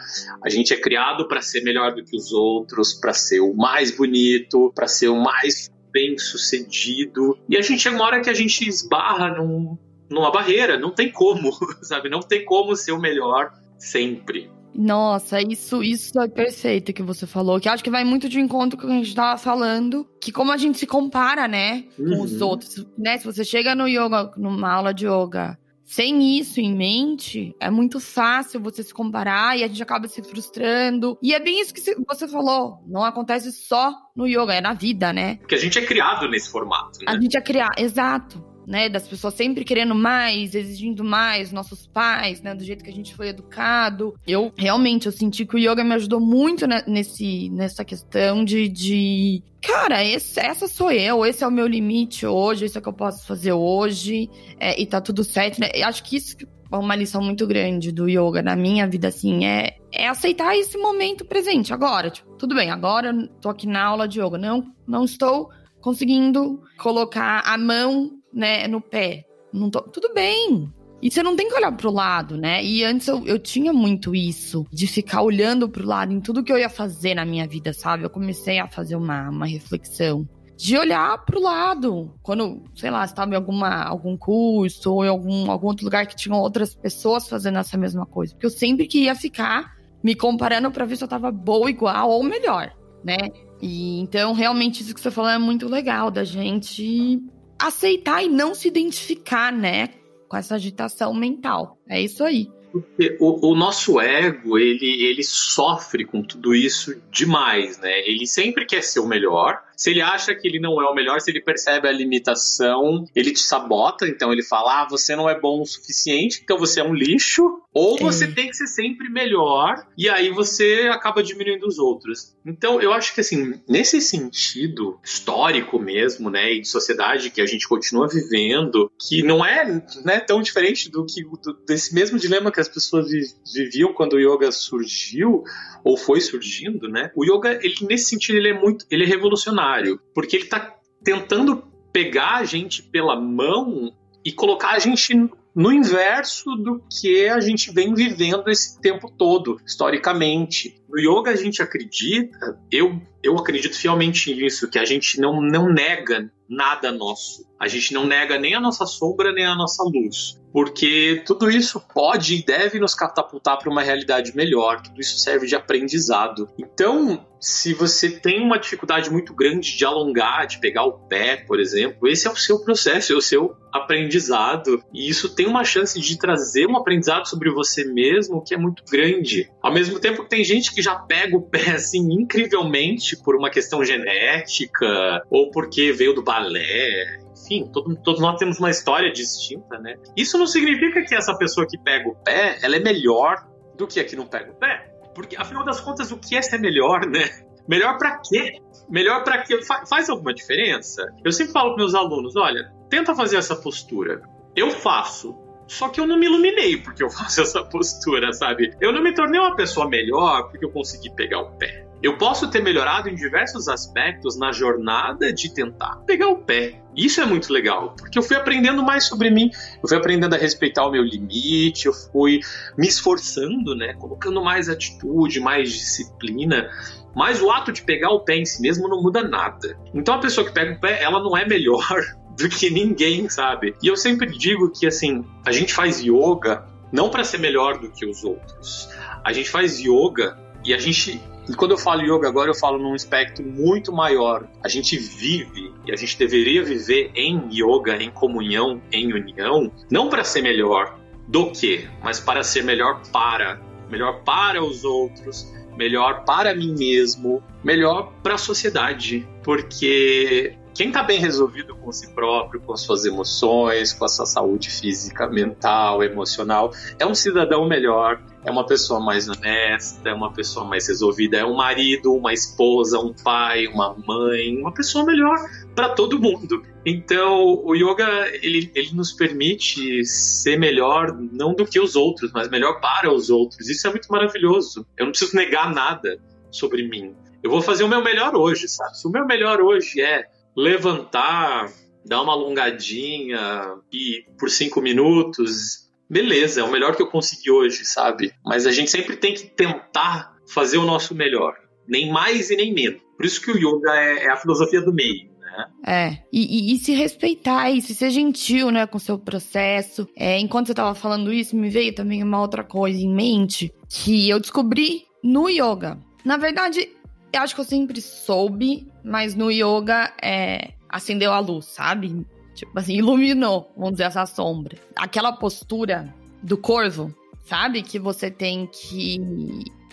A gente é criado para ser melhor do que os outros, para ser o mais bonito, para ser o mais bem sucedido. E a gente chega uma hora que a gente esbarra num, numa barreira, não tem como, sabe? Não tem como ser o melhor sempre. Nossa, isso, isso é perfeito que você falou. Que acho que vai muito de encontro com o que a gente tava falando. Que como a gente se compara, né? Com uhum. os outros. Né? Se você chega no yoga, numa aula de yoga, sem isso em mente, é muito fácil você se comparar e a gente acaba se frustrando. E é bem isso que você falou. Não acontece só no yoga, é na vida, né? Porque a gente é criado nesse formato. Né? A gente é criado, exato né, das pessoas sempre querendo mais, exigindo mais, nossos pais, né, do jeito que a gente foi educado. Eu realmente eu senti que o yoga me ajudou muito nesse, nessa questão de, de cara, esse, essa sou eu, esse é o meu limite hoje, isso é o que eu posso fazer hoje, é, e tá tudo certo, né? Eu acho que isso é uma lição muito grande do yoga na minha vida, assim, é, é aceitar esse momento presente, agora. Tipo, tudo bem, agora eu tô aqui na aula de yoga, não, não estou conseguindo colocar a mão né, no pé. Não tô... Tudo bem. E você não tem que olhar pro lado, né? E antes eu, eu tinha muito isso, de ficar olhando pro lado em tudo que eu ia fazer na minha vida, sabe? Eu comecei a fazer uma, uma reflexão de olhar pro lado. Quando, sei lá, estava em alguma, algum curso ou em algum, algum outro lugar que tinham outras pessoas fazendo essa mesma coisa. Porque eu sempre queria ficar me comparando para ver se eu tava boa, igual ou melhor, né? E então, realmente, isso que você falou é muito legal, da gente aceitar e não se identificar, né, com essa agitação mental. É isso aí. Porque o, o, nosso ego, ele, ele sofre com tudo isso demais, né? Ele sempre quer ser o melhor. Se ele acha que ele não é o melhor, se ele percebe a limitação, ele te sabota. Então ele fala: ah, você não é bom o suficiente, então você é um lixo. Ou você tem que ser sempre melhor, e aí você acaba diminuindo os outros. Então, eu acho que, assim, nesse sentido histórico mesmo, né, e de sociedade que a gente continua vivendo, que não é né, tão diferente do que do, desse mesmo dilema que as pessoas viviam quando o yoga surgiu, ou foi surgindo, né? O yoga, ele, nesse sentido, ele é muito, ele é revolucionário, porque ele está tentando pegar a gente pela mão e colocar a gente no inverso do que a gente vem vivendo esse tempo todo, historicamente. No yoga a gente acredita, eu, eu acredito fielmente nisso, que a gente não, não nega nada nosso. A gente não nega nem a nossa sombra, nem a nossa luz. Porque tudo isso pode e deve nos catapultar para uma realidade melhor, tudo isso serve de aprendizado. Então, se você tem uma dificuldade muito grande de alongar, de pegar o pé, por exemplo, esse é o seu processo, é o seu aprendizado. E isso tem uma chance de trazer um aprendizado sobre você mesmo que é muito grande. Ao mesmo tempo que tem gente que já pega o pé assim incrivelmente por uma questão genética ou porque veio do balé, enfim, todo, todos nós temos uma história distinta, né? Isso não significa que essa pessoa que pega o pé, ela é melhor do que a que não pega o pé. Porque, afinal das contas, o que é ser melhor, né? Melhor para quê? Melhor para quê? Fa faz alguma diferença? Eu sempre falo para meus alunos, olha, tenta fazer essa postura. Eu faço. Só que eu não me iluminei porque eu faço essa postura, sabe? Eu não me tornei uma pessoa melhor porque eu consegui pegar o pé. Eu posso ter melhorado em diversos aspectos na jornada de tentar pegar o pé. Isso é muito legal, porque eu fui aprendendo mais sobre mim, eu fui aprendendo a respeitar o meu limite, eu fui me esforçando, né, colocando mais atitude, mais disciplina. Mas o ato de pegar o pé em si mesmo não muda nada. Então a pessoa que pega o pé, ela não é melhor do que ninguém, sabe? E eu sempre digo que assim, a gente faz yoga não para ser melhor do que os outros. A gente faz yoga e a gente e quando eu falo yoga agora, eu falo num espectro muito maior. A gente vive e a gente deveria viver em yoga, em comunhão, em união, não para ser melhor do que, mas para ser melhor para, melhor para os outros, melhor para mim mesmo, melhor para a sociedade, porque quem está bem resolvido com si próprio, com suas emoções, com a sua saúde física, mental, emocional, é um cidadão melhor, é uma pessoa mais honesta, é uma pessoa mais resolvida, é um marido, uma esposa, um pai, uma mãe, uma pessoa melhor para todo mundo. Então, o yoga ele, ele nos permite ser melhor não do que os outros, mas melhor para os outros. Isso é muito maravilhoso. Eu não preciso negar nada sobre mim. Eu vou fazer o meu melhor hoje, sabe? Se o meu melhor hoje é levantar, dar uma alongadinha e por cinco minutos, beleza, é o melhor que eu consegui hoje, sabe? Mas a gente sempre tem que tentar fazer o nosso melhor, nem mais e nem menos. Por isso que o yoga é, é a filosofia do meio. Né? É, e, e, e, se respeitar e se ser gentil, né, com o seu processo. É, enquanto você estava falando isso, me veio também uma outra coisa em mente que eu descobri no yoga. Na verdade, eu acho que eu sempre soube, mas no yoga é, acendeu a luz, sabe? Tipo assim, iluminou, vamos dizer, essa sombra. Aquela postura do corvo, sabe? Que você tem que.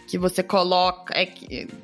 Que você coloca. É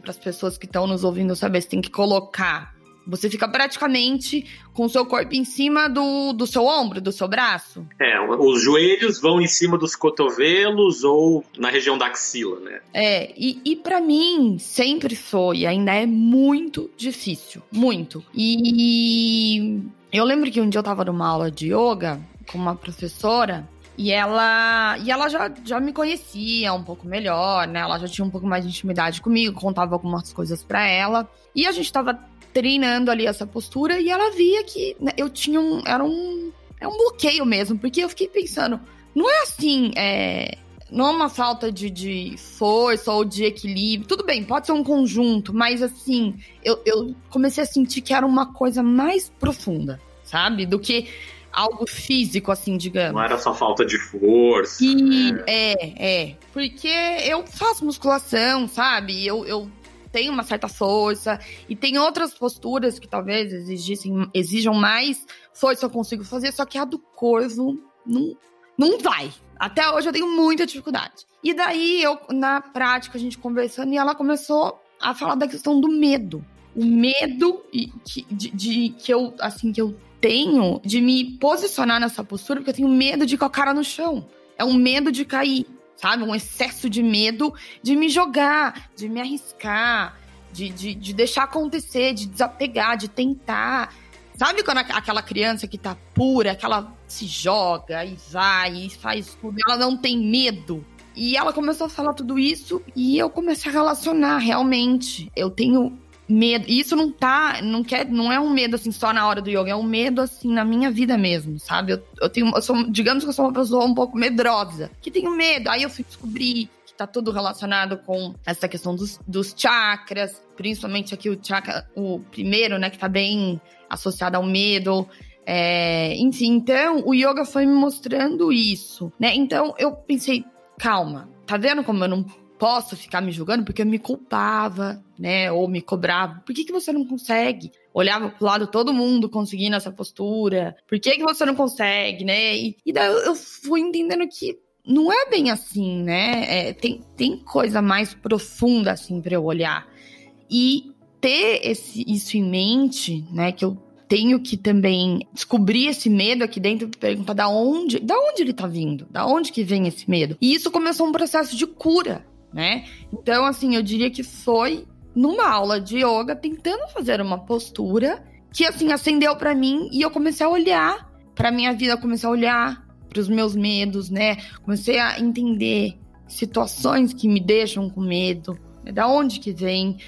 para as pessoas que estão nos ouvindo saber, você tem que colocar você fica praticamente com o seu corpo em cima do, do seu ombro, do seu braço. É, os joelhos vão em cima dos cotovelos ou na região da axila, né? É, e, e para mim sempre foi, ainda é muito difícil, muito. E eu lembro que um dia eu tava numa aula de yoga com uma professora e ela, e ela já, já me conhecia um pouco melhor, né? Ela já tinha um pouco mais de intimidade comigo, contava algumas coisas para ela. E a gente tava treinando ali essa postura e ela via que né, eu tinha um. Era um. É um bloqueio mesmo, porque eu fiquei pensando, não é assim, é, não é uma falta de, de força ou de equilíbrio. Tudo bem, pode ser um conjunto, mas assim, eu, eu comecei a sentir que era uma coisa mais profunda, sabe? Do que algo físico, assim, digamos. Não era só falta de força. E, né? É, é. Porque eu faço musculação, sabe? Eu, eu tem uma certa força, e tem outras posturas que talvez exigissem, exijam mais força eu consigo fazer, só que a do corvo não, não vai. Até hoje eu tenho muita dificuldade. E daí eu, na prática, a gente conversando, e ela começou a falar da questão do medo. O medo de, de, de que eu, assim, que eu tenho de me posicionar nessa postura, porque eu tenho medo de colocar a cara no chão. É um medo de cair sabe? Um excesso de medo de me jogar, de me arriscar, de, de, de deixar acontecer, de desapegar, de tentar. Sabe quando aquela criança que tá pura, que ela se joga e vai e faz tudo, ela não tem medo? E ela começou a falar tudo isso e eu comecei a relacionar realmente. Eu tenho medo. E isso não tá, não quer, não é um medo assim só na hora do yoga, é um medo assim na minha vida mesmo, sabe? Eu, eu tenho, eu sou, digamos que eu sou uma pessoa um pouco medrosa, que tenho medo. Aí eu fui descobrir que tá tudo relacionado com essa questão dos, dos chakras, principalmente aqui o chakra, o primeiro, né, que tá bem associado ao medo. É, enfim, então o yoga foi me mostrando isso, né? Então eu pensei, calma, tá vendo como eu não posso ficar me julgando porque eu me culpava, né? Ou me cobrava. Por que, que você não consegue? Olhava pro lado todo mundo conseguindo essa postura. Por que, que você não consegue, né? E, e daí eu fui entendendo que não é bem assim, né? É, tem, tem coisa mais profunda, assim, para eu olhar. E ter esse, isso em mente, né? Que eu tenho que também descobrir esse medo aqui dentro, perguntar da onde, da onde ele tá vindo, da onde que vem esse medo. E isso começou um processo de cura, né? Então, assim, eu diria que foi numa aula de yoga tentando fazer uma postura que assim acendeu para mim e eu comecei a olhar para minha vida, comecei a olhar para os meus medos, né? Comecei a entender situações que me deixam com medo, né? da onde que vem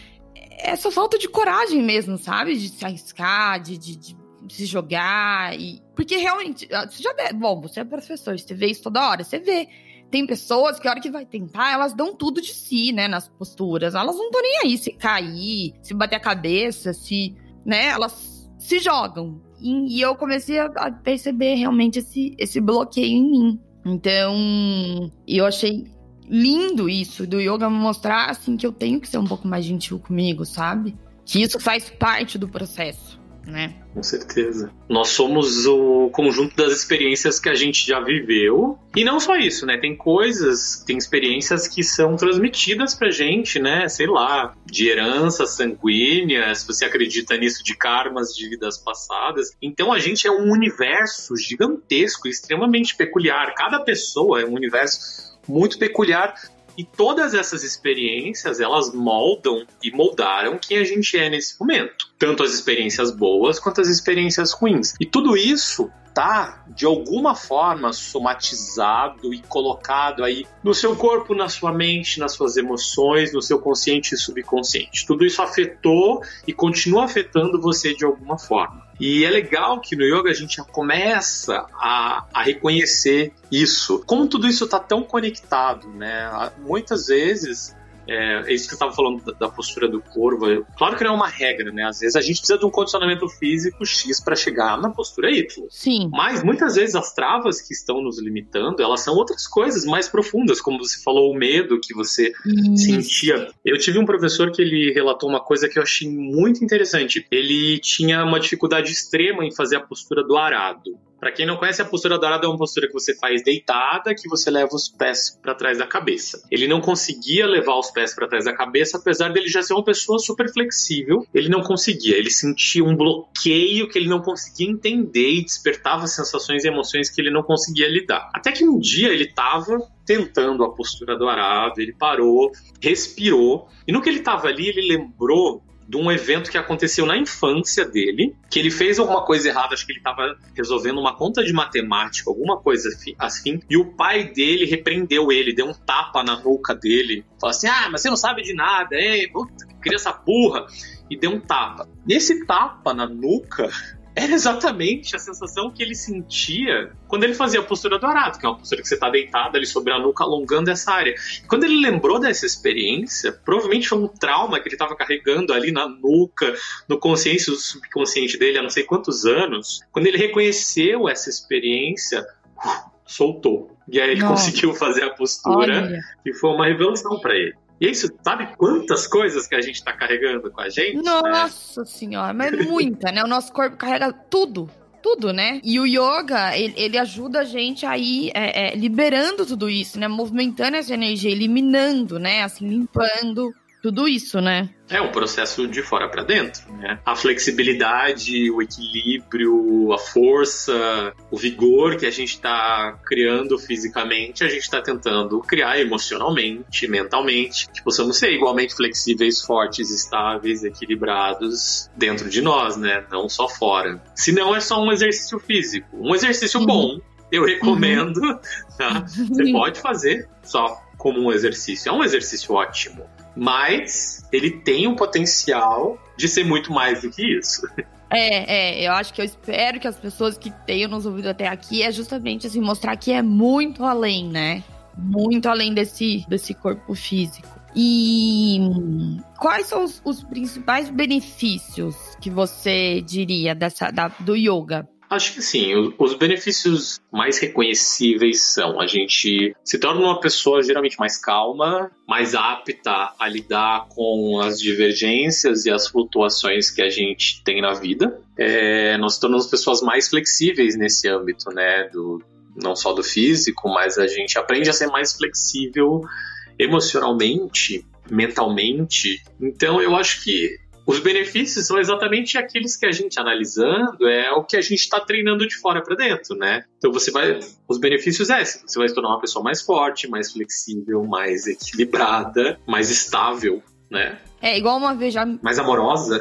essa falta de coragem mesmo, sabe? De se arriscar, de, de, de se jogar e porque realmente ah, você já bom, você é professor, você vê isso toda hora, você vê tem pessoas que a hora que vai tentar, elas dão tudo de si, né, nas posturas. Elas não estão nem aí se cair, se bater a cabeça, se, né, elas se jogam. E, e eu comecei a perceber realmente esse, esse bloqueio em mim. Então, eu achei lindo isso do yoga me mostrar assim que eu tenho que ser um pouco mais gentil comigo, sabe? Que isso faz parte do processo né? Com certeza. Nós somos o conjunto das experiências que a gente já viveu. E não só isso, né? Tem coisas, tem experiências que são transmitidas pra gente, né? Sei lá, de herança sanguínea, se você acredita nisso, de karmas de vidas passadas. Então a gente é um universo gigantesco, extremamente peculiar. Cada pessoa é um universo muito peculiar e todas essas experiências, elas moldam e moldaram quem a gente é nesse momento. Tanto as experiências boas quanto as experiências ruins. E tudo isso tá de alguma forma somatizado e colocado aí no seu corpo, na sua mente, nas suas emoções, no seu consciente e subconsciente. Tudo isso afetou e continua afetando você de alguma forma. E é legal que no yoga a gente já começa a, a reconhecer isso. Como tudo isso está tão conectado, né? Muitas vezes é, é, isso que eu estava falando da, da, postura do corvo. Claro que não é uma regra, né? Às vezes a gente precisa de um condicionamento físico X para chegar na postura Y. Sim. Mas muitas vezes as travas que estão nos limitando, elas são outras coisas mais profundas, como você falou, o medo que você isso. sentia. Eu tive um professor que ele relatou uma coisa que eu achei muito interessante. Ele tinha uma dificuldade extrema em fazer a postura do arado. Para quem não conhece, a postura dourada é uma postura que você faz deitada, que você leva os pés para trás da cabeça. Ele não conseguia levar os pés para trás da cabeça, apesar dele já ser uma pessoa super flexível. Ele não conseguia, ele sentia um bloqueio que ele não conseguia entender e despertava sensações e emoções que ele não conseguia lidar. Até que um dia ele estava tentando a postura do arado, ele parou, respirou, e no que ele estava ali, ele lembrou de um evento que aconteceu na infância dele, que ele fez alguma coisa errada, acho que ele estava resolvendo uma conta de matemática, alguma coisa assim, e o pai dele repreendeu ele, deu um tapa na nuca dele, falou assim: ah, mas você não sabe de nada, hein? Puta, criança burra, e deu um tapa. E esse tapa na nuca era exatamente a sensação que ele sentia quando ele fazia a postura do arado, que é uma postura que você está deitado ali sobre a nuca, alongando essa área. Quando ele lembrou dessa experiência, provavelmente foi um trauma que ele estava carregando ali na nuca, no consciência, no subconsciente dele há não sei quantos anos. Quando ele reconheceu essa experiência, soltou. E aí ele Nossa. conseguiu fazer a postura Olha. e foi uma revelação para ele. E é isso, sabe quantas coisas que a gente está carregando com a gente? Né? Nossa né? senhora, mas muita, né? O nosso corpo carrega tudo. Tudo, né? E o yoga, ele, ele ajuda a gente a ir é, é, liberando tudo isso, né? Movimentando essa energia, eliminando, né? Assim, limpando tudo isso, né? É um processo de fora para dentro, né? A flexibilidade, o equilíbrio, a força, o vigor que a gente está criando fisicamente, a gente está tentando criar emocionalmente, mentalmente, que possamos ser igualmente flexíveis, fortes, estáveis, equilibrados dentro de nós, né? Não só fora. Se não é só um exercício físico, um exercício bom, eu recomendo. Uhum. Tá? Você pode fazer só como um exercício. É um exercício ótimo mas ele tem o potencial de ser muito mais do que isso. É, é, eu acho que eu espero que as pessoas que tenham nos ouvido até aqui é justamente assim, mostrar que é muito além, né? muito além desse, desse corpo físico. E quais são os, os principais benefícios que você diria dessa, da, do yoga? Acho que sim. Os benefícios mais reconhecíveis são a gente se torna uma pessoa geralmente mais calma, mais apta a lidar com as divergências e as flutuações que a gente tem na vida. É, nós tornamos pessoas mais flexíveis nesse âmbito, né? Do, não só do físico, mas a gente aprende a ser mais flexível emocionalmente, mentalmente. Então eu acho que os benefícios são exatamente aqueles que a gente analisando é o que a gente está treinando de fora para dentro, né? Então você vai, os benefícios é, você vai se tornar uma pessoa mais forte, mais flexível, mais equilibrada, mais estável, né? É, igual uma vez já. Mais amorosa?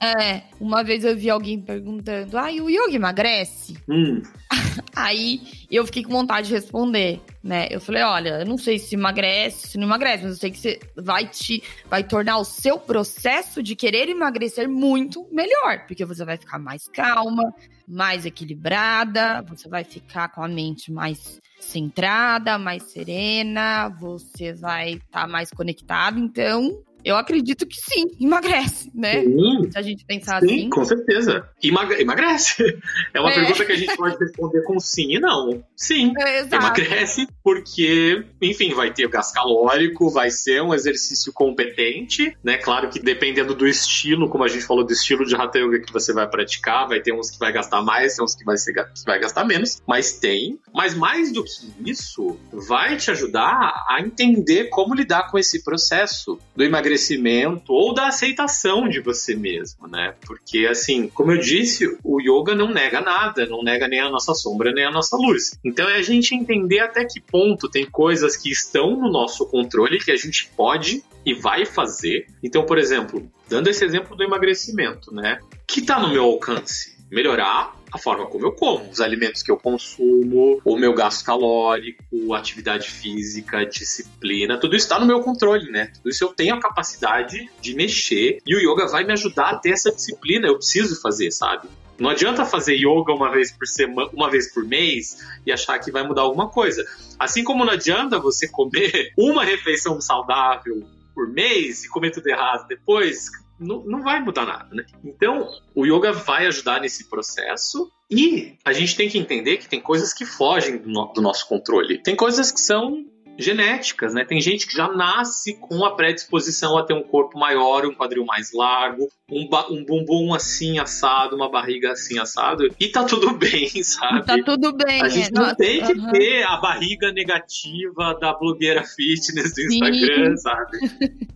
É, uma vez eu vi alguém perguntando: ah, o yoga emagrece? Hum. Aí eu fiquei com vontade de responder, né? Eu falei: olha, eu não sei se emagrece, se não emagrece, mas eu sei que você vai te. vai tornar o seu processo de querer emagrecer muito melhor, porque você vai ficar mais calma, mais equilibrada, você vai ficar com a mente mais centrada, mais serena, você vai estar tá mais conectado. Então, eu acredito que sim, emagrece, né? Sim, Se a gente pensar sim, assim. com certeza. emagrece. É uma é. pergunta que a gente pode responder com sim e não. Sim, é, emagrece porque, enfim, vai ter gasto calórico, vai ser um exercício competente, né? Claro que dependendo do estilo, como a gente falou, do estilo de Hatha Yoga que você vai praticar, vai ter uns que vai gastar mais, tem uns que vai, ser, que vai gastar menos, mas tem. Mas mais do que isso, vai te ajudar a entender como lidar com esse processo do emagrecimento emagrecimento ou da aceitação de você mesmo, né? Porque, assim, como eu disse, o yoga não nega nada, não nega nem a nossa sombra nem a nossa luz. Então é a gente entender até que ponto tem coisas que estão no nosso controle que a gente pode e vai fazer. Então, por exemplo, dando esse exemplo do emagrecimento, né? Que está no meu alcance? Melhorar a forma como eu como, os alimentos que eu consumo, o meu gasto calórico, atividade física, disciplina, tudo isso está no meu controle, né? Tudo isso eu tenho a capacidade de mexer e o yoga vai me ajudar a ter essa disciplina, eu preciso fazer, sabe? Não adianta fazer yoga uma vez por semana, uma vez por mês e achar que vai mudar alguma coisa. Assim como não adianta você comer uma refeição saudável por mês e comer tudo errado depois, não, não vai mudar nada, né? Então, o yoga vai ajudar nesse processo e a gente tem que entender que tem coisas que fogem do, no, do nosso controle. Tem coisas que são genéticas, né? Tem gente que já nasce com a predisposição a ter um corpo maior, um quadril mais largo, um, um bumbum assim assado, uma barriga assim assado, e tá tudo bem, sabe? Tá tudo bem. A gente é, não nossa, tem que uhum. ter a barriga negativa da blogueira fitness do Instagram, Sim. sabe?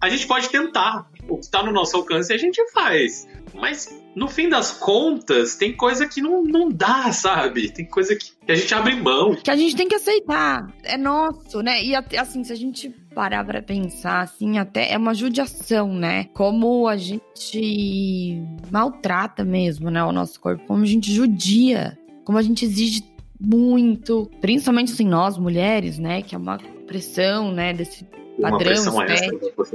A gente pode tentar. O que tá no nosso alcance a gente faz. Mas no fim das contas, tem coisa que não, não dá, sabe? Tem coisa que, que a gente abre mão. Que a gente tem que aceitar. É nosso, né? E assim, se a gente parar pra pensar, assim, até é uma judiação, né? Como a gente maltrata mesmo, né? O nosso corpo, como a gente judia, como a gente exige muito, principalmente assim, nós mulheres, né? Que é uma pressão, né? Desse padrão estético.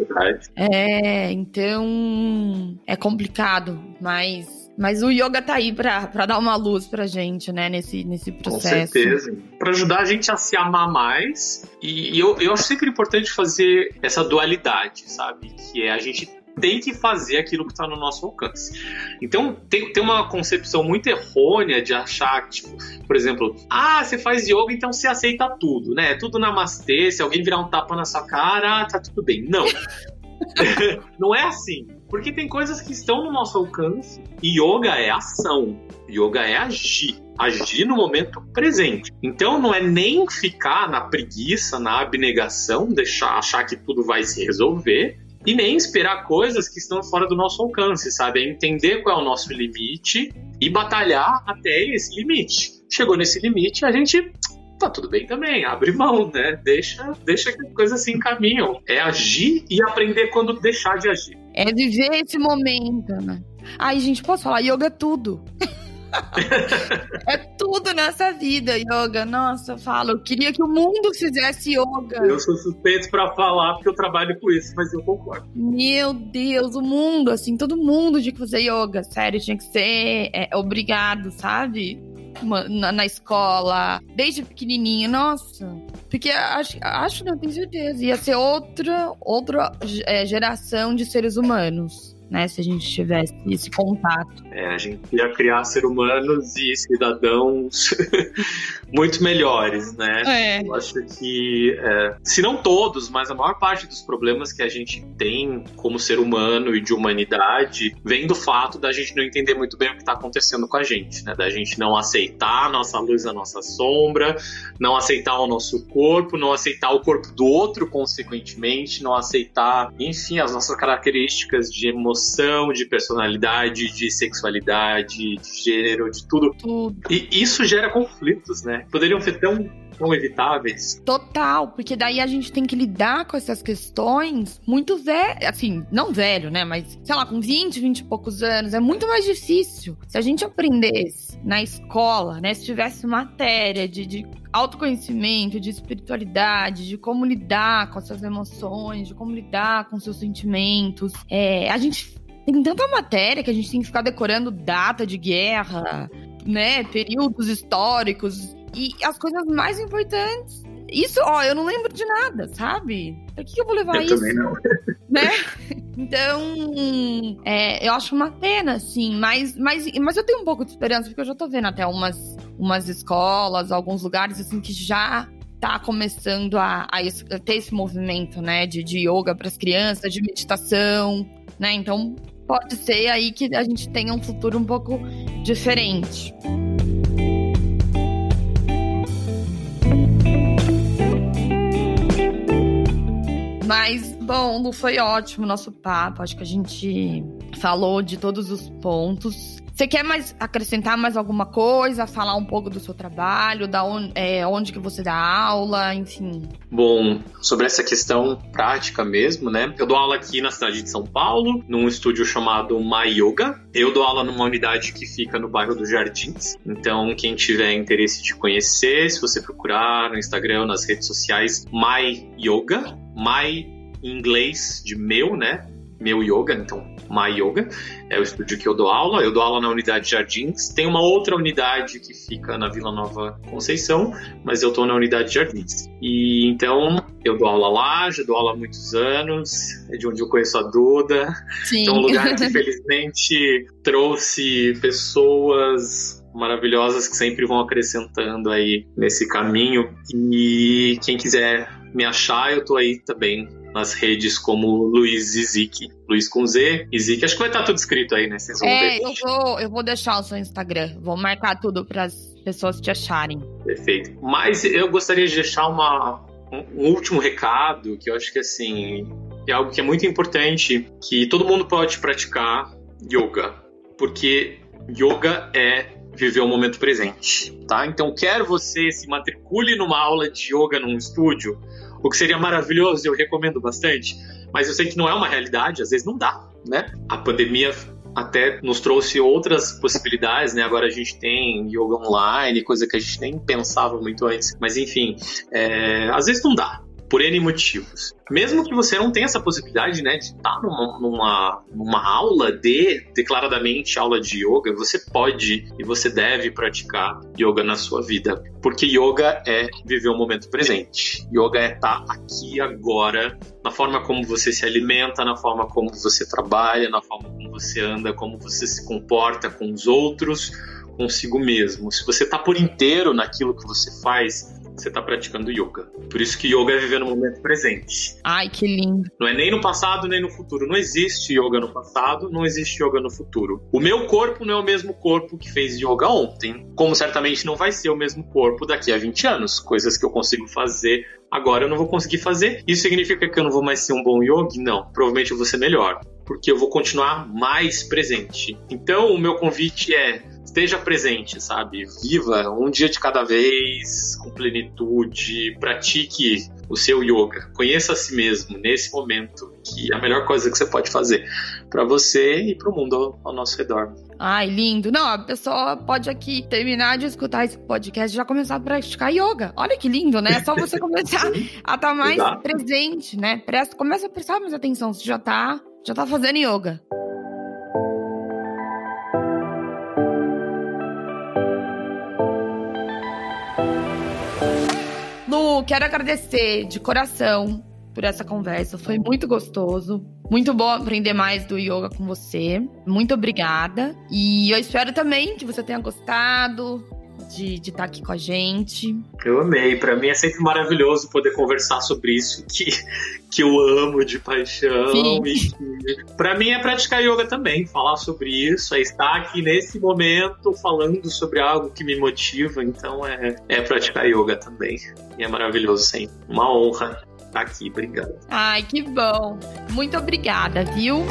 É, então é complicado, mas mas o yoga tá aí pra, pra dar uma luz pra gente, né, nesse, nesse processo. Com certeza. Pra ajudar a gente a se amar mais. E, e eu, eu acho sempre importante fazer essa dualidade, sabe? Que é a gente tem que fazer aquilo que está no nosso alcance. Então, tem, tem uma concepção muito errônea de achar tipo, por exemplo, ah, você faz yoga, então você aceita tudo, né? Tudo namastê, se alguém virar um tapa na sua cara, tá tudo bem. Não. não é assim. Porque tem coisas que estão no nosso alcance yoga é ação. Yoga é agir. Agir no momento presente. Então não é nem ficar na preguiça, na abnegação, deixar achar que tudo vai se resolver, e nem esperar coisas que estão fora do nosso alcance, sabe? É entender qual é o nosso limite e batalhar até esse limite. Chegou nesse limite, a gente tá tudo bem também, abre mão, né? Deixa, deixa que as coisas se encaminham. É agir e aprender quando deixar de agir. É viver esse momento, né? Ai, gente, posso falar? Yoga é tudo. é tudo nessa vida, yoga. Nossa, eu falo, eu queria que o mundo fizesse yoga. Eu sou suspeito para falar porque eu trabalho com isso, mas eu concordo. Meu Deus, o mundo, assim, todo mundo tinha que fazer yoga. Sério, tinha que ser é, obrigado, sabe? na, na escola, desde pequenininho, nossa. Porque acho, acho, não tenho certeza, ia ser outra, outra é, geração de seres humanos né? Se a gente tivesse esse contato. É, a gente ia criar seres humanos e cidadãos muito melhores, né? É. Eu acho que, é, se não todos, mas a maior parte dos problemas que a gente tem como ser humano e de humanidade vem do fato da gente não entender muito bem o que está acontecendo com a gente, né? Da gente não aceitar a nossa luz, a nossa sombra, não aceitar o nosso corpo, não aceitar o corpo do outro, consequentemente, não aceitar, enfim, as nossas características de emoção emoção, de personalidade, de sexualidade, de gênero, de tudo. Tudo. E isso gera conflitos, né? Poderiam ser tão tão evitáveis. Total, porque daí a gente tem que lidar com essas questões muito velho, assim, não velho, né? Mas, sei lá, com 20, 20 e poucos anos, é muito mais difícil. Se a gente aprendesse na escola, né? Se tivesse matéria de, de autoconhecimento, de espiritualidade, de como lidar com as suas emoções, de como lidar com seus sentimentos. É, a gente tem tanta matéria que a gente tem que ficar decorando data de guerra, né? Períodos históricos e as coisas mais importantes. Isso, ó, eu não lembro de nada, sabe? Pra que, que eu vou levar eu isso? Também não. Né? Então, é, eu acho uma pena, assim, mas, mas, mas eu tenho um pouco de esperança, porque eu já tô vendo até umas, umas escolas, alguns lugares, assim, que já tá começando a, a ter esse movimento, né, de, de yoga para as crianças, de meditação, né? Então, pode ser aí que a gente tenha um futuro um pouco diferente. Mas, bom, Lu, foi ótimo o nosso papo. Acho que a gente falou de todos os pontos. Você quer mais acrescentar mais alguma coisa? Falar um pouco do seu trabalho, da onde, é, onde que você dá aula, enfim. Bom, sobre essa questão prática mesmo, né? Eu dou aula aqui na cidade de São Paulo, num estúdio chamado My Yoga. Eu dou aula numa unidade que fica no bairro dos Jardins. Então, quem tiver interesse de conhecer, se você procurar no Instagram, nas redes sociais, My Yoga, My em inglês de meu, né? Meu Yoga, então My Yoga, é o estúdio que eu dou aula. Eu dou aula na unidade Jardins. Tem uma outra unidade que fica na Vila Nova Conceição, mas eu estou na unidade Jardins. E então eu dou aula lá, já dou aula há muitos anos, é de onde eu conheço a Duda. Sim. Então, um lugar que felizmente trouxe pessoas maravilhosas que sempre vão acrescentando aí nesse caminho. E quem quiser me achar, eu tô aí também nas redes como Luiz Zizik. Luiz com Z e Zik. Acho que vai estar tudo escrito aí, né? Vocês vão é, ver. Eu vou, eu vou deixar o seu Instagram. Vou marcar tudo para as pessoas te acharem. Perfeito. Mas eu gostaria de deixar uma, um, um último recado que eu acho que assim é algo que é muito importante, que todo mundo pode praticar yoga, porque yoga é viver o momento presente, tá? Então, quer você se matricule numa aula de yoga num estúdio, o que seria maravilhoso, eu recomendo bastante, mas eu sei que não é uma realidade, às vezes não dá, né? A pandemia até nos trouxe outras possibilidades, né? Agora a gente tem yoga online, coisa que a gente nem pensava muito antes. Mas enfim, é, às vezes não dá, por N motivos. Mesmo que você não tenha essa possibilidade, né, de estar numa, numa, numa aula de, declaradamente aula de yoga, você pode e você deve praticar yoga na sua vida. Porque yoga é viver o momento presente. Yoga é estar aqui agora, na forma como você se alimenta, na forma como você trabalha, na forma como você anda, como você se comporta com os outros, consigo mesmo. Se você está por inteiro naquilo que você faz, você está praticando yoga. Por isso que yoga é viver no momento presente. Ai, que lindo. Não é nem no passado nem no futuro. Não existe yoga no passado, não existe yoga no futuro. O meu corpo não é o mesmo corpo que fez yoga ontem, como certamente não vai ser o mesmo corpo daqui a 20 anos. Coisas que eu consigo fazer agora eu não vou conseguir fazer. Isso significa que eu não vou mais ser um bom yogi? Não, provavelmente eu vou ser melhor, porque eu vou continuar mais presente. Então, o meu convite é esteja presente, sabe? Viva um dia de cada vez, com plenitude, pratique o seu yoga, conheça a si mesmo nesse momento, que é a melhor coisa que você pode fazer para você e para o mundo ao, ao, nosso redor. Ai, lindo. Não, a pessoa pode aqui terminar de escutar esse podcast e já começar a praticar yoga. Olha que lindo, né? É só você começar a estar tá mais Exato. presente, né? Presta, começa a prestar mais atenção, você já tá, já tá fazendo yoga. Lu, quero agradecer de coração por essa conversa. Foi muito gostoso. Muito bom aprender mais do yoga com você. Muito obrigada. E eu espero também que você tenha gostado de estar tá aqui com a gente. Eu amei. Para mim é sempre maravilhoso poder conversar sobre isso que, que eu amo de paixão. Sim. E para mim é praticar yoga também, falar sobre isso, é estar aqui nesse momento falando sobre algo que me motiva. Então é, é praticar yoga também. E é maravilhoso sempre. Uma honra estar aqui. Obrigado. Ai, que bom. Muito obrigada, viu?